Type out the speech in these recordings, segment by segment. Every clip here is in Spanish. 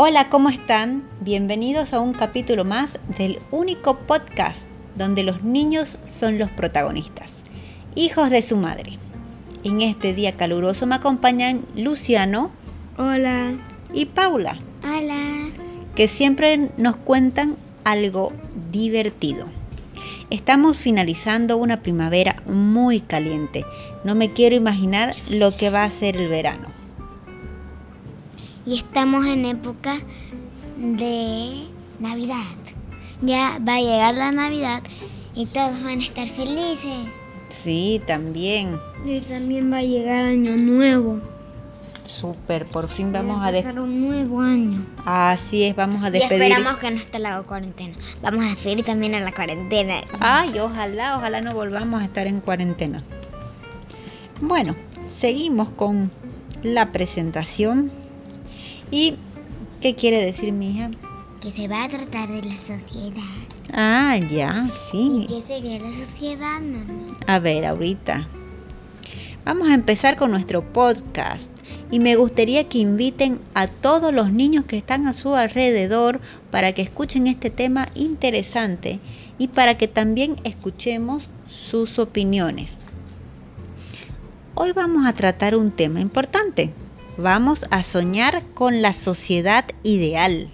Hola, ¿cómo están? Bienvenidos a un capítulo más del único podcast donde los niños son los protagonistas, hijos de su madre. En este día caluroso me acompañan Luciano. Hola. Y Paula. Hola. Que siempre nos cuentan algo divertido. Estamos finalizando una primavera muy caliente. No me quiero imaginar lo que va a ser el verano y estamos en época de Navidad. Ya va a llegar la Navidad y todos van a estar felices. Sí, también. Y también va a llegar Año Nuevo. Súper, por fin vamos a, a empezar un nuevo año. Así es, vamos a despedir. Y esperamos que no esté la cuarentena. Vamos a despedir también a la cuarentena. Ay, ojalá, ojalá no volvamos a estar en cuarentena. Bueno, seguimos con la presentación ¿Y qué quiere decir mi hija? Que se va a tratar de la sociedad. Ah, ya, sí. ¿Y qué sería la sociedad, mamá? A ver, ahorita. Vamos a empezar con nuestro podcast y me gustaría que inviten a todos los niños que están a su alrededor para que escuchen este tema interesante y para que también escuchemos sus opiniones. Hoy vamos a tratar un tema importante Vamos a soñar con la sociedad ideal.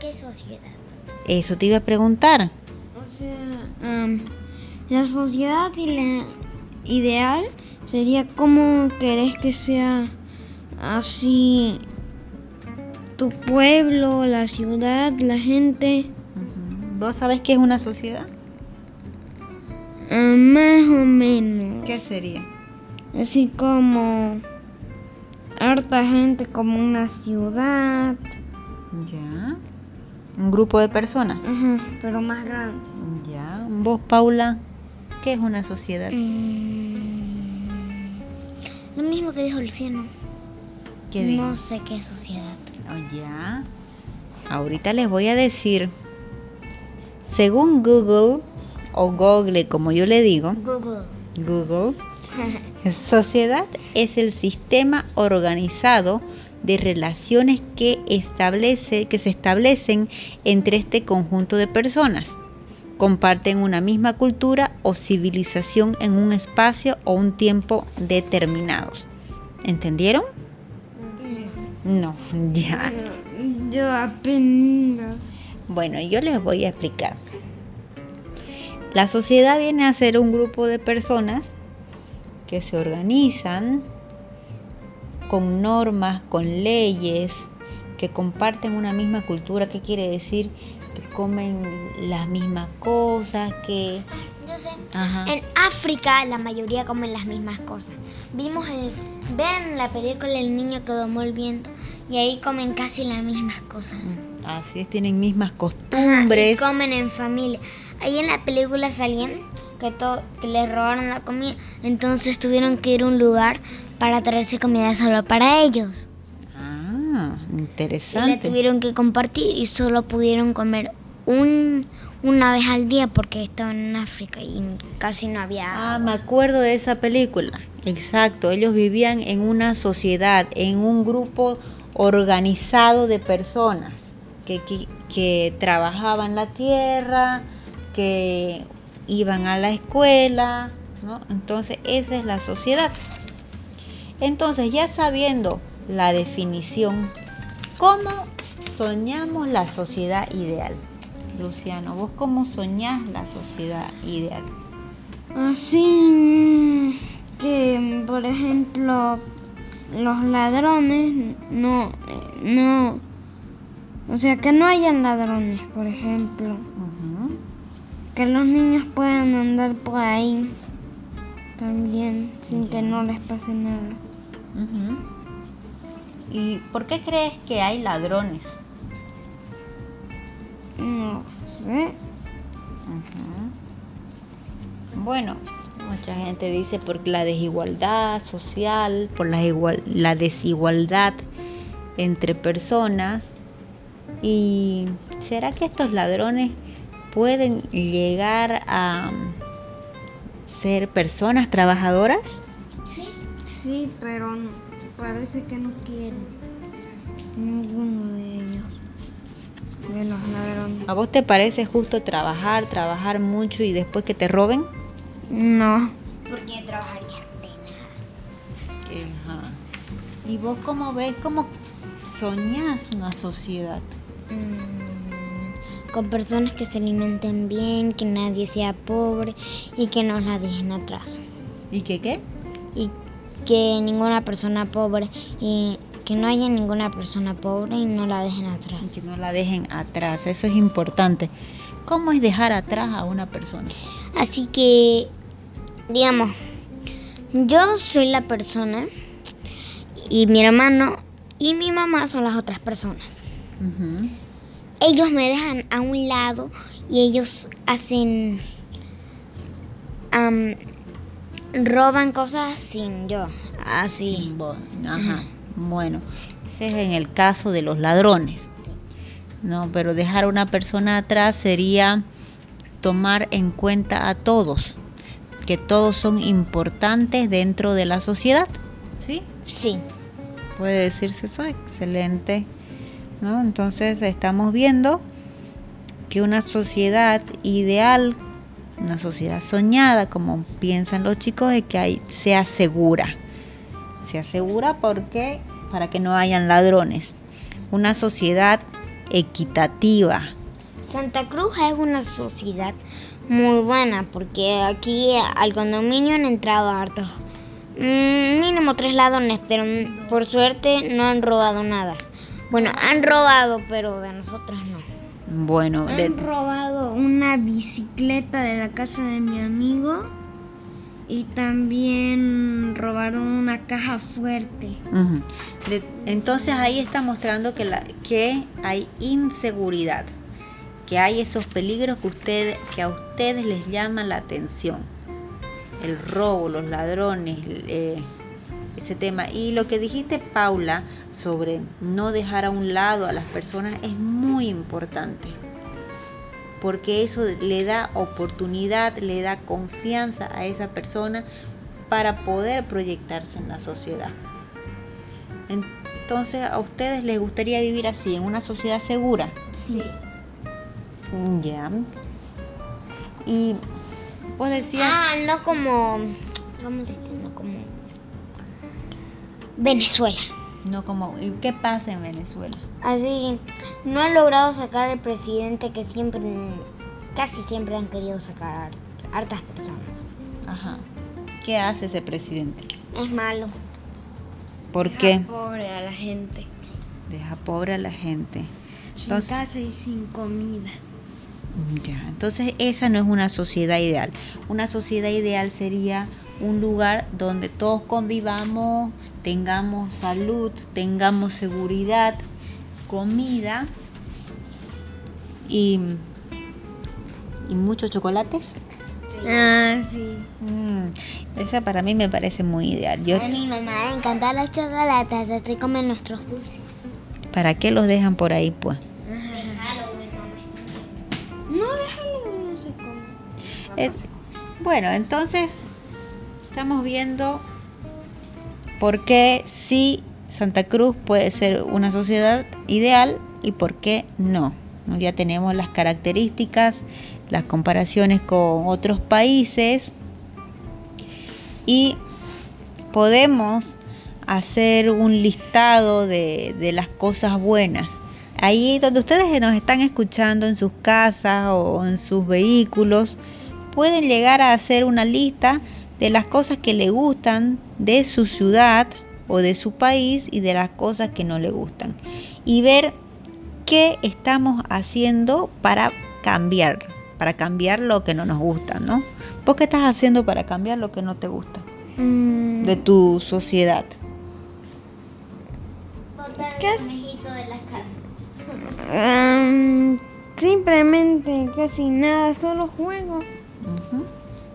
¿Qué sociedad? Eso te iba a preguntar. O sea, la sociedad ideal sería cómo querés que sea así tu pueblo, la ciudad, la gente. ¿Vos sabés qué es una sociedad? Ah, más o menos. ¿Qué sería? Así como harta gente como una ciudad. Ya. Un grupo de personas. Ajá, pero más grande. Ya. ¿Vos, Paula, qué es una sociedad? Mm, lo mismo que dijo Luciano. ¿Qué No sé qué es sociedad. Oh, ya. Ahorita les voy a decir. Según Google, o Google como yo le digo. Google. Google Sociedad es el sistema organizado de relaciones que, establece, que se establecen entre este conjunto de personas. Comparten una misma cultura o civilización en un espacio o un tiempo determinados. ¿Entendieron? No, ya. Yo apenas. Bueno, yo les voy a explicar. La sociedad viene a ser un grupo de personas que se organizan con normas, con leyes, que comparten una misma cultura, ¿qué quiere decir? Que comen las mismas cosas, que... Yo sé, en África la mayoría comen las mismas cosas. Vimos el, ven la película El niño que domó el viento y ahí comen casi las mismas cosas. Mm, así es, tienen mismas costumbres. comen en familia. Ahí en la película salían que, que les robaron la comida. Entonces tuvieron que ir a un lugar para traerse comida solo para ellos. Ah, interesante. Y la tuvieron que compartir y solo pudieron comer un, una vez al día porque estaban en África y casi no había. Ah, me acuerdo de esa película. Exacto, ellos vivían en una sociedad, en un grupo organizado de personas que, que, que trabajaban la tierra, que iban a la escuela, ¿no? Entonces esa es la sociedad. Entonces ya sabiendo la definición, ¿cómo soñamos la sociedad ideal? Luciano, ¿vos cómo soñás la sociedad ideal? Así que, por ejemplo, los ladrones no, no, o sea, que no hayan ladrones, por ejemplo que los niños puedan andar por ahí también sin que no les pase nada. ¿Y por qué crees que hay ladrones? No sé. Bueno, mucha gente dice por la desigualdad social, por la, la desigualdad entre personas. ¿Y será que estos ladrones pueden llegar a ser personas trabajadoras? Sí, sí pero parece que no quieren. Ninguno de ellos. De los ladrones. ¿A vos te parece justo trabajar, trabajar mucho y después que te roben? No. Porque trabajaría de nada. ¿Y vos cómo ves, cómo soñás una sociedad? Mm, con personas que se alimenten bien, que nadie sea pobre y que no la dejen atrás. ¿Y qué qué? Y que ninguna persona pobre, y que no haya ninguna persona pobre y no la dejen atrás. Y que no la dejen atrás, eso es importante. ¿Cómo es dejar atrás a una persona? Así que, digamos, yo soy la persona y mi hermano y mi mamá son las otras personas. Ujú. Ellos me dejan a un lado y ellos hacen... am, roban cosas sin yo. Así. Ajá. Bueno, ese es en el caso de los ladrones. No, pero dejar a una persona atrás sería tomar en cuenta a todos, que todos son importantes dentro de la sociedad. ¿Sí? Sí. Puede decirse eso, excelente. ¿No? Entonces estamos viendo que una sociedad ideal, una sociedad soñada, como piensan los chicos, es que hay, sea segura. Sea segura porque para que no hayan ladrones. Una sociedad equitativa. Santa Cruz es una sociedad muy buena porque aquí al condominio han entrado hartos. mm, mínimo tres ladrones, pero por suerte no han robado nada. Bueno, han robado, pero de nosotros no. Bueno, de- Han robado una bicicleta de la casa de mi amigo y también robaron una caja fuerte. De- entonces ahí está mostrando que, la, que hay inseguridad, que hay esos peligros que, usted, que a ustedes les llaman la atención. El robo, los ladrones, eh, ese tema. Y lo que dijiste, Paula, sobre no dejar a un lado a las personas es muy importante. Porque eso le da oportunidad, le da confianza a esa persona para poder proyectarse en la sociedad. Entonces, ¿a ustedes les gustaría vivir así, en una sociedad segura? Sí. Ya. Y vos decías, Ah, no como. ¿Cómo se dice? No como. Venezuela. no como, ¿y qué pasa en Venezuela? Así, no han logrado sacar al presidente que siempre, casi siempre han querido sacar har- hartas personas. Ajá. ¿Qué hace ese presidente? Es malo. ¿Por qué? Pobre a la gente. Deja pobre a la gente. Sin casa y sin comida. ya, entonces esa no es una sociedad ideal. Una sociedad ideal sería un lugar donde todos convivamos, tengamos salud, tengamos seguridad, comida y, y muchos chocolates. Ah, sí. Mm, esa para mí me parece muy ideal. Yo, A mi mamá le encantan los chocolates, así comen nuestros dulces. ¿Para qué los dejan por ahí, pues? No, déjalo, no se come. Eh, bueno, entonces estamos viendo por qué sí Santa Cruz puede ser una sociedad ideal y por qué no. Ya tenemos las características, las comparaciones con otros países y podemos hacer un listado de, de las cosas buenas. Ahí donde ustedes nos están escuchando en sus casas o en sus vehículos, pueden llegar a hacer una lista de las cosas que le gustan de su ciudad o de su país y de las cosas que no le gustan. Y ver qué estamos haciendo para cambiar, para cambiar lo que no nos gusta, ¿no? ¿Vos qué estás haciendo para cambiar lo que no te gusta Mm, de tu sociedad? ¿Qué es? am, simplemente casi nada, solo juego.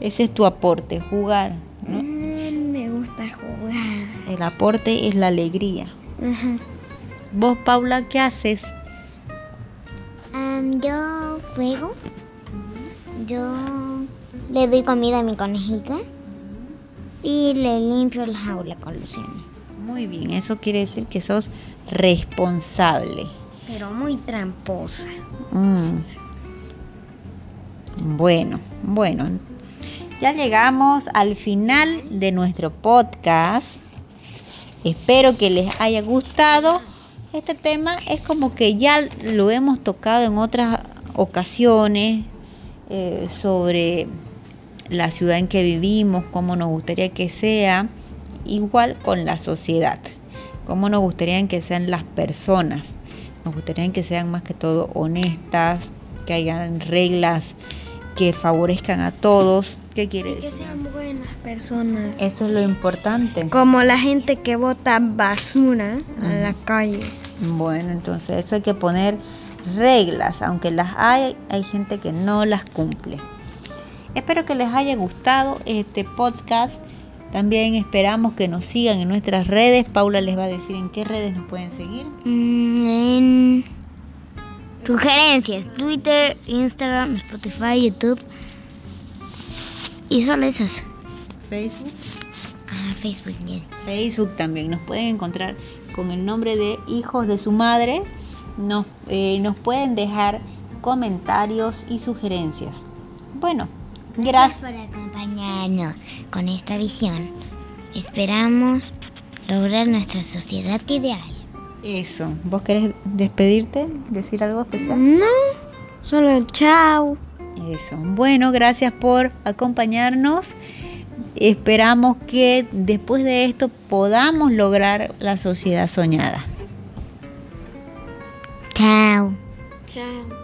Ese es tu aporte, jugar. ¿no? Mm, me gusta jugar. El aporte es la alegría. Ajá. Vos, Paula, ¿qué haces? Yo juego. Yo le doy comida a mi conejita. Y le limpio la jaula con Luciana. Muy bien, eso quiere decir que sos responsable. Pero muy tramposa. Mm. Bueno, bueno. Ya llegamos al final de nuestro podcast. Espero que les haya gustado. Este tema es como que ya lo hemos tocado en otras ocasiones eh, sobre la ciudad en que vivimos, cómo nos gustaría que sea, igual con la sociedad, cómo nos gustaría que sean las personas. Nos gustaría que sean más que todo honestas, que hayan reglas que favorezcan a todos. ¿Qué quiere Que decir? sean buenas personas. Eso es lo importante. Como la gente que bota basura a la calle. Bueno, entonces eso hay que poner reglas, aunque las hay, hay gente que no las cumple. Espero que les haya gustado este podcast. También esperamos que nos sigan en nuestras redes. Paula les va a decir en qué redes nos pueden seguir. Mm, en sugerencias, Twitter, Instagram, Spotify, YouTube. Y solo esas. Facebook. Ah, Facebook, yes. Facebook también. Nos pueden encontrar con el nombre de Hijos de su Madre. Nos, eh, nos pueden dejar comentarios y sugerencias. Bueno, gracias. por acompañarnos con esta visión. Esperamos lograr nuestra sociedad ideal. Eso. ¿Vos querés despedirte? ¿Decir algo especial? No, solo chao. Eso. Bueno, gracias por acompañarnos. Esperamos que después de esto podamos lograr la sociedad soñada. Chao. Chao.